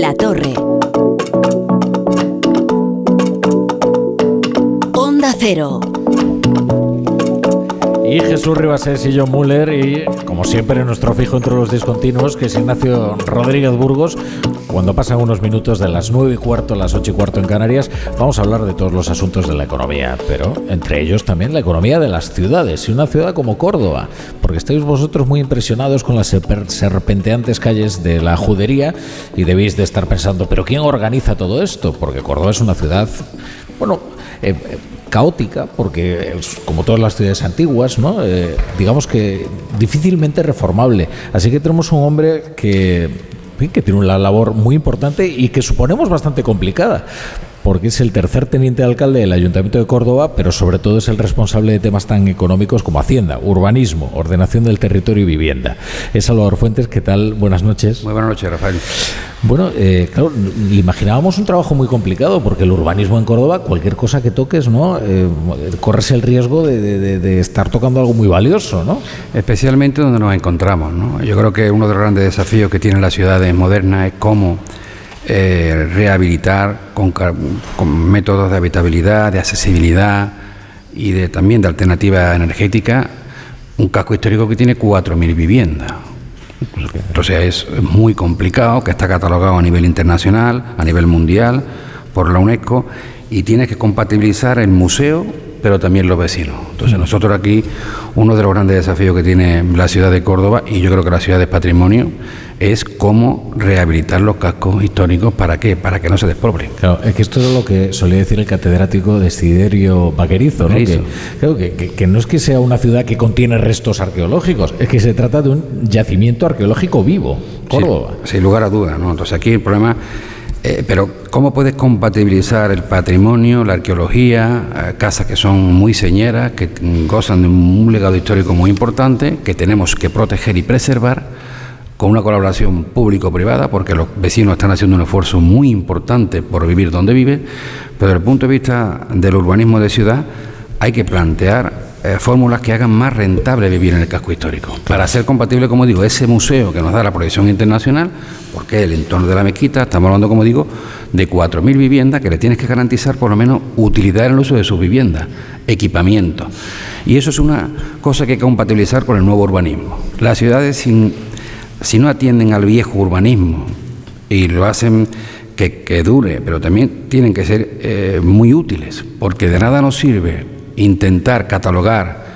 La Torre. Onda Cero. Y Jesús Ribasés y John Muller y, como siempre, nuestro fijo entre los discontinuos, que es Ignacio Rodríguez Burgos. Cuando pasan unos minutos de las 9 y cuarto a las 8 y cuarto en Canarias, vamos a hablar de todos los asuntos de la economía, pero entre ellos también la economía de las ciudades y una ciudad como Córdoba, porque estáis vosotros muy impresionados con las serpenteantes calles de la judería y debéis de estar pensando, pero ¿quién organiza todo esto? Porque Córdoba es una ciudad, bueno, eh, caótica, porque como todas las ciudades antiguas, ¿no? Eh, digamos que difícilmente reformable. Así que tenemos un hombre que, que tiene una labor muy importante y que suponemos bastante complicada, porque es el tercer teniente de alcalde del Ayuntamiento de Córdoba, pero sobre todo es el responsable de temas tan económicos como Hacienda, urbanismo, ordenación del territorio y vivienda. Es Salvador Fuentes, ¿qué tal? Buenas noches. Muy buenas noches, Rafael. Bueno, eh, claro, le imaginábamos un trabajo muy complicado, porque el urbanismo en Córdoba, cualquier cosa que toques, ¿no? Eh, corres el riesgo de, estar tocando algo muy valioso, ¿no? Especialmente donde nos encontramos, ¿no? Yo creo que uno de los grandes desafíos que tienen las ciudades modernas es cómo eh, rehabilitar con, métodos de habitabilidad, de accesibilidad y de, también de alternativa energética un casco histórico que tiene 4.000 viviendas. Entonces es muy complicado, que está catalogado a nivel internacional, a nivel mundial, por la UNESCO, y tiene que compatibilizar el museo pero también los vecinos. Entonces mm. nosotros aquí, uno de los grandes desafíos que tiene la ciudad de Córdoba, y yo creo que la ciudad de patrimonio, es cómo rehabilitar los cascos históricos. ¿Para qué? Para que no se desproblen. Claro, es que esto es lo que solía decir el catedrático de Siderio Vaquerizo, ¿no? Que, que, no es que sea una ciudad que contiene restos arqueológicos, es que se trata de un yacimiento arqueológico vivo, Córdoba. sin lugar a dudas, ¿no? Entonces aquí el problema eh, pero ¿cómo puedes compatibilizar el patrimonio, la arqueología, eh, casas que son muy señeras, que gozan de un legado histórico muy importante, que tenemos que proteger y preservar, con una colaboración público-privada, porque los vecinos están haciendo un esfuerzo muy importante por vivir donde viven, pero desde el punto de vista del urbanismo de ciudad hay que plantear eh, fórmulas que hagan más rentable vivir en el casco histórico. Para ser compatible, como digo, ese museo que nos da la proyección internacional, porque el entorno de la mezquita, estamos hablando, como digo, de 4.000 viviendas que le tienes que garantizar por lo menos utilidad en el uso de sus viviendas, equipamiento. Y eso es una cosa que hay que compatibilizar con el nuevo urbanismo. Las ciudades, sin, si no atienden al viejo urbanismo y lo hacen que, dure, pero también tienen que ser eh, muy útiles, porque de nada nos sirve intentar catalogar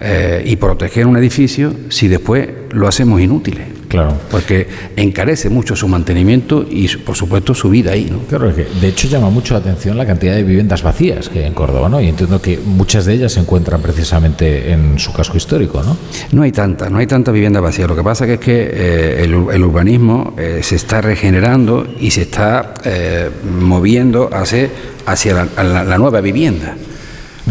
eh, y proteger un edificio si después lo hacemos inútil. Claro. Porque encarece mucho su mantenimiento y, por supuesto, su vida ahí. ¿no? Claro, que de hecho llama mucho la atención la cantidad de viviendas vacías que hay en Córdoba, ¿no? Y entiendo que muchas de ellas se encuentran precisamente en su casco histórico, ¿no? No hay tanta, no hay tanta vivienda vacía. Lo que pasa que es que eh, el, urbanismo eh, se está regenerando y se está moviendo hacia, hacia la nueva vivienda.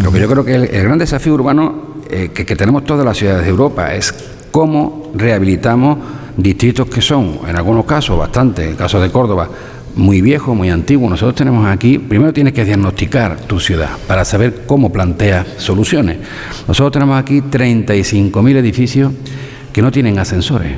Lo que yo creo que el, gran desafío urbano eh, que, tenemos todas las ciudades de Europa es cómo rehabilitamos distritos que son, en algunos casos, bastante, en el caso de Córdoba, muy viejos, muy antiguos. Nosotros tenemos aquí, primero tienes que diagnosticar tu ciudad para saber cómo planteas soluciones. Nosotros tenemos aquí 35.000 edificios que no tienen ascensores.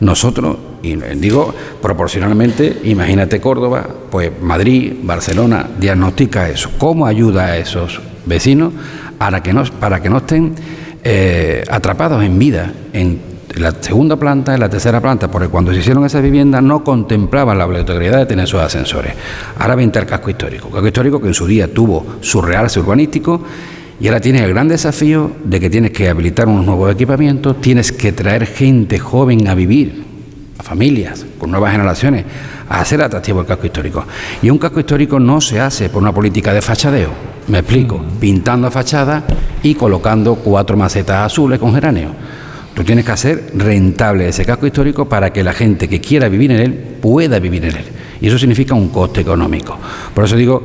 Nosotros, y digo proporcionalmente, imagínate Córdoba, pues Madrid, Barcelona, diagnostica eso. ¿Cómo ayuda a esos vecinos para que no, para que no estén eh, atrapados en vida en la segunda planta, en la tercera planta? Porque cuando se hicieron esas viviendas no contemplaban la obligatoriedad de tener sus ascensores. Ahora vente al casco histórico, casco histórico que en su día tuvo su realce urbanístico y ahora tienes el gran desafío de que tienes que habilitar unos nuevos equipamientos, tienes que traer gente joven a vivir, a familias, con nuevas generaciones, a hacer atractivo el casco histórico. Y un casco histórico no se hace por una política de fachadeo, me explico, pintando fachadas y colocando cuatro macetas azules con geranio. Tú tienes que hacer rentable ese casco histórico para que la gente que quiera vivir en él pueda vivir en él. Y eso significa un coste económico. Por eso digo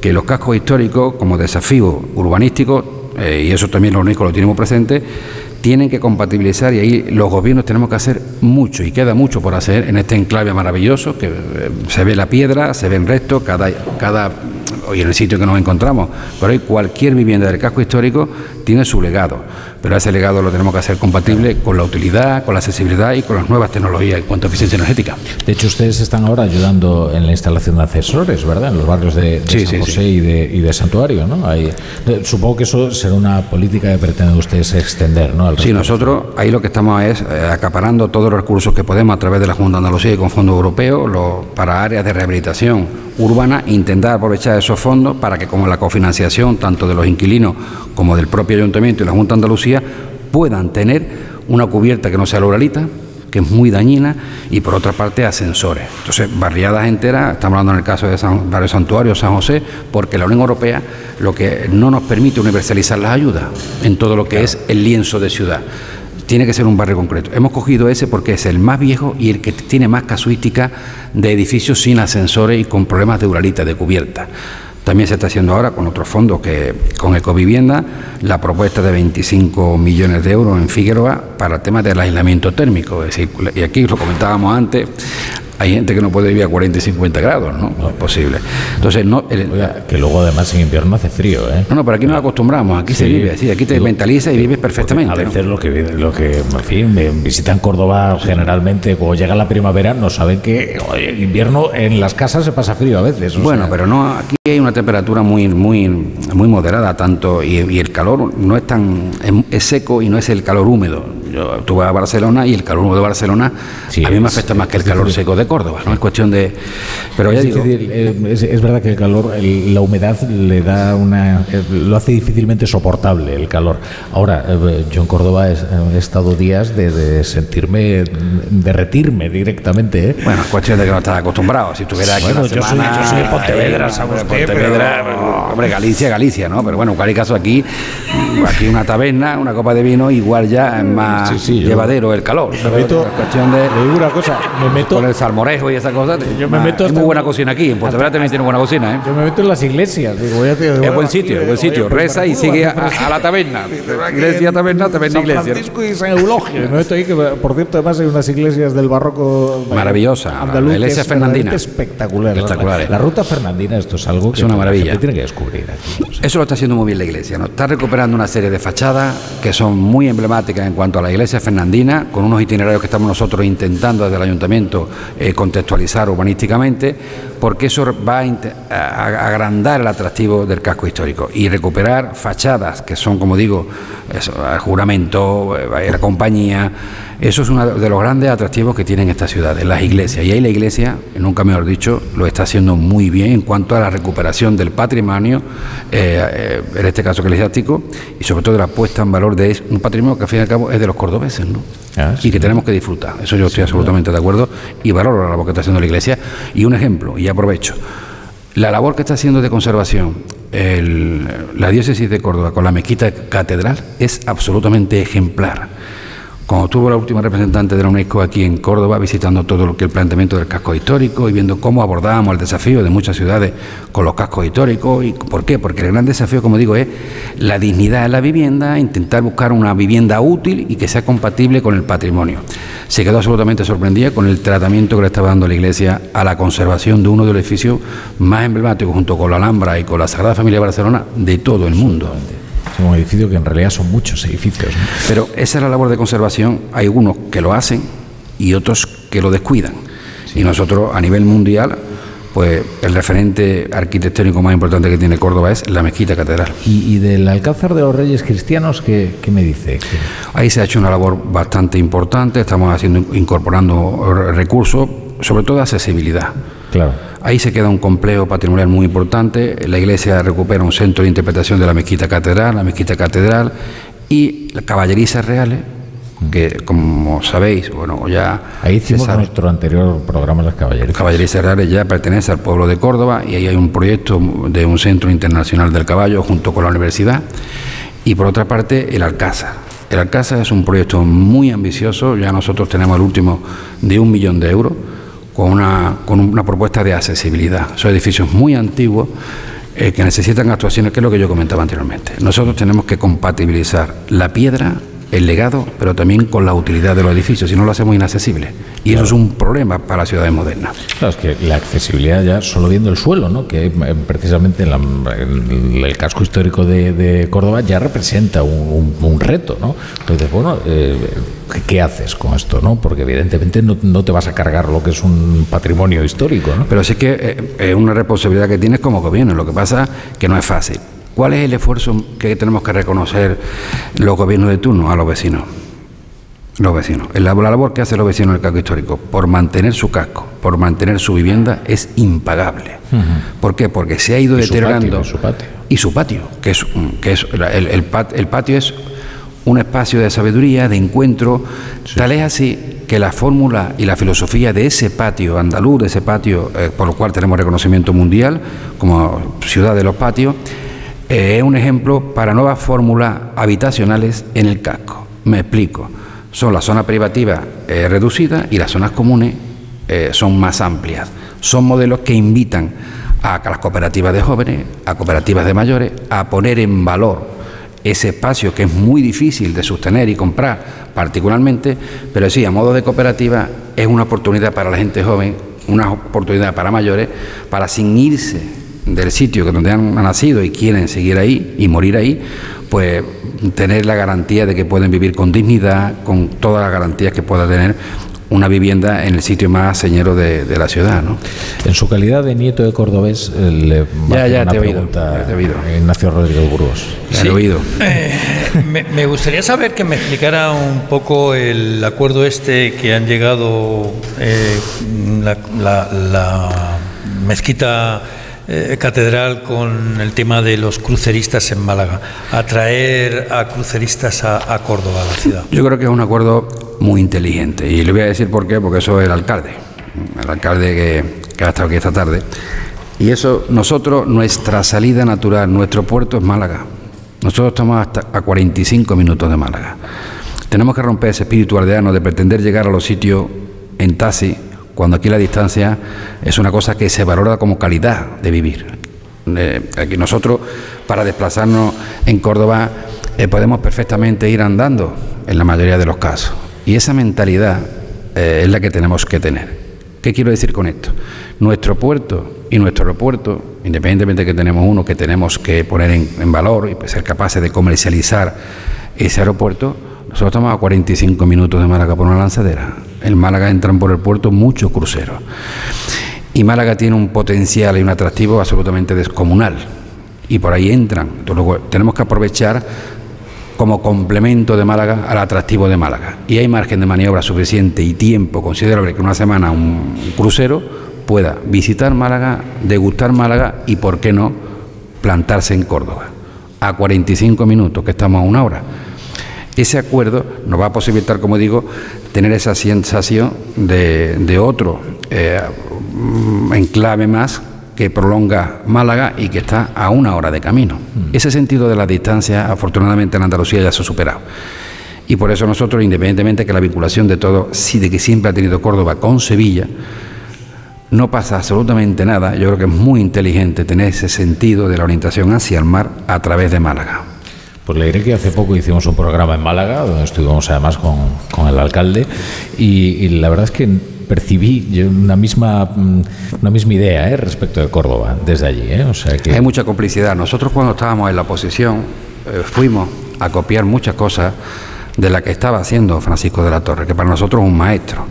que los cascos históricos, como desafío urbanístico, eh, y eso también lo único lo tenemos presente, tienen que compatibilizar y ahí los gobiernos tenemos que hacer mucho y queda mucho por hacer en este enclave maravilloso que eh, se ve la piedra, se ven restos, cada, cada hoy en el sitio que nos encontramos, pero hoy cualquier vivienda del casco histórico tiene su legado, pero ese legado lo tenemos que hacer compatible con la utilidad, con la accesibilidad y con las nuevas tecnologías en cuanto a eficiencia energética. De hecho, ustedes están ahora ayudando en la instalación de ascensores, ¿verdad? En los barrios de, San José Y, de, Santuario, ¿no? supongo que eso será una política que pretenden ustedes extender, ¿no? sí, nosotros ahí lo que estamos es eh, acaparando todos los recursos que podemos a través de la Junta de Andalucía y con fondos europeos para áreas de rehabilitación urbana intentar aprovechar esos fondos para que como la cofinanciación tanto de los inquilinos como del propio ayuntamiento y la Junta de Andalucía puedan tener una cubierta que no sea luralita, que es muy dañina, y por otra parte ascensores. Entonces, barriadas enteras, estamos hablando en el caso de San, Barrio Santuario, San José, porque la Unión Europea lo que no nos permite universalizar las ayudas en todo lo que es el lienzo de ciudad. Tiene que ser un barrio concreto. Hemos cogido ese porque es el más viejo y el que tiene más casuística de edificios sin ascensores y con problemas de uralita, de cubierta. También se está haciendo ahora con otros fondos que con Ecovivienda la propuesta de 25 millones de euros en Figueroa para temas del aislamiento térmico. Es decir, y aquí lo comentábamos antes, hay gente que no puede vivir a 40 y 50 grados, ¿no? No es posible. Entonces, no. que luego además en invierno hace frío, ¿eh? No, no, pero aquí no acostumbramos, aquí se vive así, aquí te mentalizas y vives perfectamente. A veces lo que, lo que, en fin, visitan Córdoba generalmente, cuando llega la primavera, no saben que en invierno en las casas se pasa frío a veces. Bueno, pero no, aquí hay una temperatura muy, muy, muy moderada, tanto, y, el calor no es tan, es, seco y no es el calor húmedo. Yo, tú vas a Barcelona y el calor de Barcelona a mí me afecta más que el calor seco de Córdoba, ¿no? Es cuestión de... Pero es, eh, es, verdad que el calor, la humedad le da una... Eh, lo hace difícilmente soportable el calor. Ahora, eh, yo en Córdoba he, estado días de, sentirme, derretirme directamente. Bueno, es cuestión de que no estás acostumbrado. Si tuviera aquí bueno, yo, soy, yo soy de Pontevedra, ¿sabes Pontevedra, hombre, Galicia, Galicia, ¿no? Pero bueno, en cualquier caso aquí, aquí una taberna, una copa de vino, igual ya es más llevadero el calor. Me meto, cuestión de... Le digo una cosa, me meto... Con el salmón morejo y esas cosas. Yo me meto muy buena cocina aquí. En Pontevedra también tiene buena cocina. ¿eh? Yo me meto en las iglesias. Digo, es buen sitio, es buen sitio. Reza y sigue a, la taberna. Iglesia, taberna, taberna, iglesia. San Francisco y San Eulogio. me meto ahí que, por cierto, además hay unas iglesias del barroco maravillosa. Andaluz, la iglesia fernandina. Espectacular. Espectacular. La, ruta fernandina, esto es algo que es una maravilla. tiene que Eso lo está haciendo muy bien la iglesia. ¿no? Está recuperando una serie de fachadas que son muy emblemáticas en cuanto a la iglesia fernandina, con unos itinerarios que estamos nosotros intentando desde el ayuntamiento eh, contextualizar urbanísticamente, porque eso va a, agrandar el atractivo del casco histórico y recuperar fachadas que son, como digo, el juramento, eh, la compañía. Eso es uno de los grandes atractivos que tienen estas ciudades, las iglesias. Y ahí la iglesia, nunca mejor dicho, lo está haciendo muy bien en cuanto a la recuperación del patrimonio, eh, en este caso eclesiástico, y sobre todo de la puesta en valor de un patrimonio que al fin y al cabo es de los cordobeses, ¿no? Ah, y que tenemos que disfrutar. Eso yo estoy absolutamente de acuerdo y valoro la labor que está haciendo la Iglesia. Y un ejemplo, y aprovecho, la labor que está haciendo de conservación la diócesis de Córdoba con la mezquita catedral es absolutamente ejemplar cuando tuvo la última representante de la UNESCO aquí en Córdoba, visitando todo lo que el planteamiento del casco histórico y viendo cómo abordábamos el desafío de muchas ciudades con los cascos históricos. ¿Y por qué? Porque el gran desafío, como digo, es la dignidad de la vivienda, intentar buscar una vivienda útil y que sea compatible con el patrimonio. Se quedó absolutamente sorprendida con el tratamiento que le estaba dando la Iglesia a la conservación de uno de los edificios más emblemáticos, junto con la Alhambra y con la Sagrada Familia de Barcelona, de todo el mundo un edificio que en realidad son muchos edificios. Pero esa es la labor de conservación. Hay unos que lo hacen y otros que lo descuidan. Y nosotros a nivel mundial, pues el referente arquitectónico más importante que tiene Córdoba es la mezquita catedral. ¿Y, del Alcázar de los Reyes Cristianos qué, qué me dice? Ahí se ha hecho una labor bastante importante, estamos haciendo incorporando recursos, sobre todo accesibilidad. Claro. Ahí se queda un complejo patrimonial muy importante. La iglesia recupera un centro de interpretación de la mezquita catedral, la mezquita catedral y las caballerizas reales, que como sabéis, bueno, ya... Ahí hicimos nuestro anterior programa Las Caballerizas. Caballerizas Reales ya pertenece al pueblo de Córdoba y ahí hay un proyecto de un centro internacional del caballo junto con la universidad. Y por otra parte, el Alcázar. El Alcázar es un proyecto muy ambicioso, ya nosotros tenemos el último de un millón de euros con una, con una propuesta de accesibilidad. Son edificios muy antiguos eh, que necesitan actuaciones, que es lo que yo comentaba anteriormente. Nosotros tenemos que compatibilizar la piedra el legado, pero también con la utilidad de los edificios, si no lo hacemos inaccesible. Y eso es un problema para las ciudades modernas. Claro, es que la accesibilidad ya solo viendo el suelo, ¿no? que eh, precisamente en, el casco histórico de, Córdoba ya representa un, reto. ¿no? Entonces, bueno, eh, ¿qué haces con esto? ¿no? Porque evidentemente no, te vas a cargar lo que es un patrimonio histórico. ¿no? Pero sí que eh, es una responsabilidad que tienes como gobierno, lo que pasa que no es fácil. ¿Cuál es el esfuerzo que tenemos que reconocer los gobiernos de turno a los vecinos? Los vecinos. La, labor que hacen los vecinos del casco histórico por mantener su casco, por mantener su vivienda, es impagable. ¿Por qué? Porque se ha ido deteriorando. Su patio, y su patio. que es, que es el, el, patio es un espacio de sabiduría, de encuentro. Tal es así que la fórmula y la filosofía de ese patio andaluz, de ese patio eh, por lo cual tenemos reconocimiento mundial como ciudad de los patios, eh, es un ejemplo para nuevas fórmulas habitacionales en el casco. Me explico. Son las zonas privativas eh, reducidas y las zonas comunes eh, son más amplias. Son modelos que invitan a las cooperativas de jóvenes, a cooperativas de mayores, a poner en valor ese espacio que es muy difícil de sostener y comprar particularmente, pero sí, a modo de cooperativa es una oportunidad para la gente joven, una oportunidad para mayores, para sin irse del sitio donde han nacido y quieren seguir ahí y morir ahí, pues tener la garantía de que pueden vivir con dignidad, con todas las garantías que pueda tener una vivienda en el sitio más señero de, la ciudad. ¿no? En su calidad de nieto de cordobés, eh, le ya, ya, te he oído, te he oído. Ignacio Rodríguez Burgos. he oído. Eh, me, gustaría saber que me explicara un poco el acuerdo este que han llegado eh, la mezquita eh, catedral con el tema de los cruceristas en Málaga, atraer a cruceristas a, Córdoba, a la ciudad. Yo creo que es un acuerdo muy inteligente y le voy a decir por qué, porque eso es el alcalde, el alcalde que, que ha estado aquí esta tarde. Y eso, nosotros, nuestra salida natural, nuestro puerto es Málaga. Nosotros estamos hasta a 45 minutos de Málaga. Tenemos que romper ese espíritu aldeano de pretender llegar a los sitios en taxi cuando aquí la distancia es una cosa que se valora como calidad de vivir. Eh, aquí nosotros, para desplazarnos en Córdoba, eh, podemos perfectamente ir andando en la mayoría de los casos. Y esa mentalidad eh, es la que tenemos que tener. ¿Qué quiero decir con esto? Nuestro puerto y nuestro aeropuerto, independientemente de que tenemos uno que tenemos que poner en, valor y ser capaces de comercializar ese aeropuerto, nosotros estamos a 45 minutos de Málaga por una lanzadera. En Málaga entran por el puerto muchos cruceros. Y Málaga tiene un potencial y un atractivo absolutamente descomunal. Y por ahí entran. Entonces, tenemos que aprovechar como complemento de Málaga al atractivo de Málaga. Y hay margen de maniobra suficiente y tiempo considerable que una semana un crucero pueda visitar Málaga, degustar Málaga y, por qué no, plantarse en Córdoba. A 45 minutos, que estamos a una hora. Ese acuerdo nos va a posibilitar, como digo, tener esa sensación de, otro eh, enclave más que prolonga Málaga y que está a una hora de camino. Mm. Ese sentido de la distancia, afortunadamente en Andalucía ya se ha superado. Y por eso nosotros, independientemente que la vinculación de todo, sí de que siempre ha tenido Córdoba con Sevilla, no pasa absolutamente nada. Yo creo que es muy inteligente tener ese sentido de la orientación hacia el mar a través de Málaga. Pues le diré que hace poco hicimos un programa en Málaga, donde estuvimos además con, el alcalde, y, la verdad es que percibí una misma una misma idea ¿eh? respecto de Córdoba desde allí. ¿eh? Hay mucha complicidad. Nosotros cuando estábamos en la oposición eh, fuimos a copiar muchas cosas de la que estaba haciendo Francisco de la Torre, que para nosotros es un maestro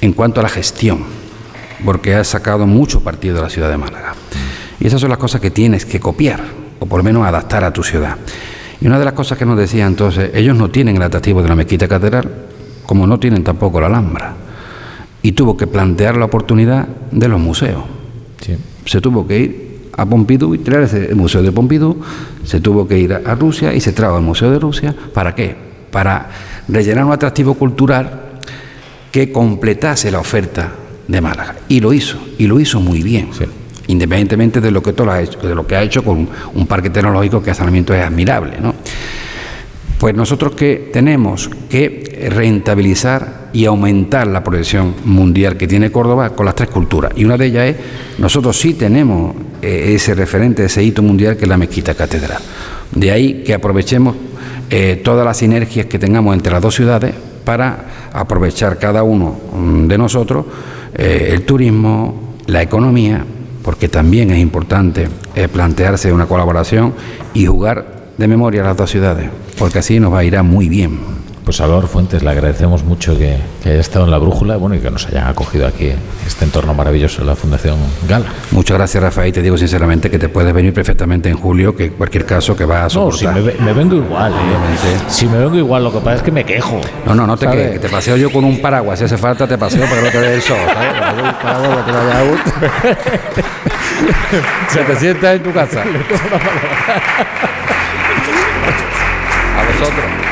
en cuanto a la gestión, porque ha sacado mucho partido de la ciudad de Málaga. Y esas son las cosas que tienes que copiar, o por lo menos adaptar a tu ciudad. Y una de las cosas que nos decía entonces, ellos no tienen el atractivo de la mezquita catedral, como no tienen tampoco la Alhambra. Y tuvo que plantear la oportunidad de los museos. Se tuvo que ir a Pompidou y traerse el Museo de Pompidou, se tuvo que ir a Rusia y se trajo al Museo de Rusia. ¿Para qué? Para rellenar un atractivo cultural que completase la oferta de Málaga. Y lo hizo, y lo hizo muy bien independientemente de lo que ha hecho, de lo que ha hecho con un parque tecnológico que hasta es admirable. Pues nosotros que tenemos que rentabilizar y aumentar la proyección mundial que tiene Córdoba con las tres culturas. Y una de ellas es, nosotros sí tenemos eh, ese referente, ese hito mundial que es la mezquita catedral. De ahí que aprovechemos eh, todas las sinergias que tengamos entre las dos ciudades para aprovechar cada uno mm, de nosotros eh, el turismo, la economía, porque también es importante eh, plantearse una colaboración y jugar de memoria las dos ciudades, porque así nos va a ir muy bien. Pues Salvador Fuentes, le agradecemos mucho que, haya estado en la brújula bueno, y que nos hayan acogido aquí este entorno maravilloso de la Fundación Gala. Muchas gracias, Rafael. Te digo sinceramente que te puedes venir perfectamente en julio, que cualquier caso que va a soportar. No, si me, vengo igual, ¿eh? Si me vengo igual, lo que pasa es que me quejo. No, no, no te quejes, te paseo yo con un paraguas. Si hace falta, te paseo para que no te dé el sol. Se te sienta en tu casa. A vosotros.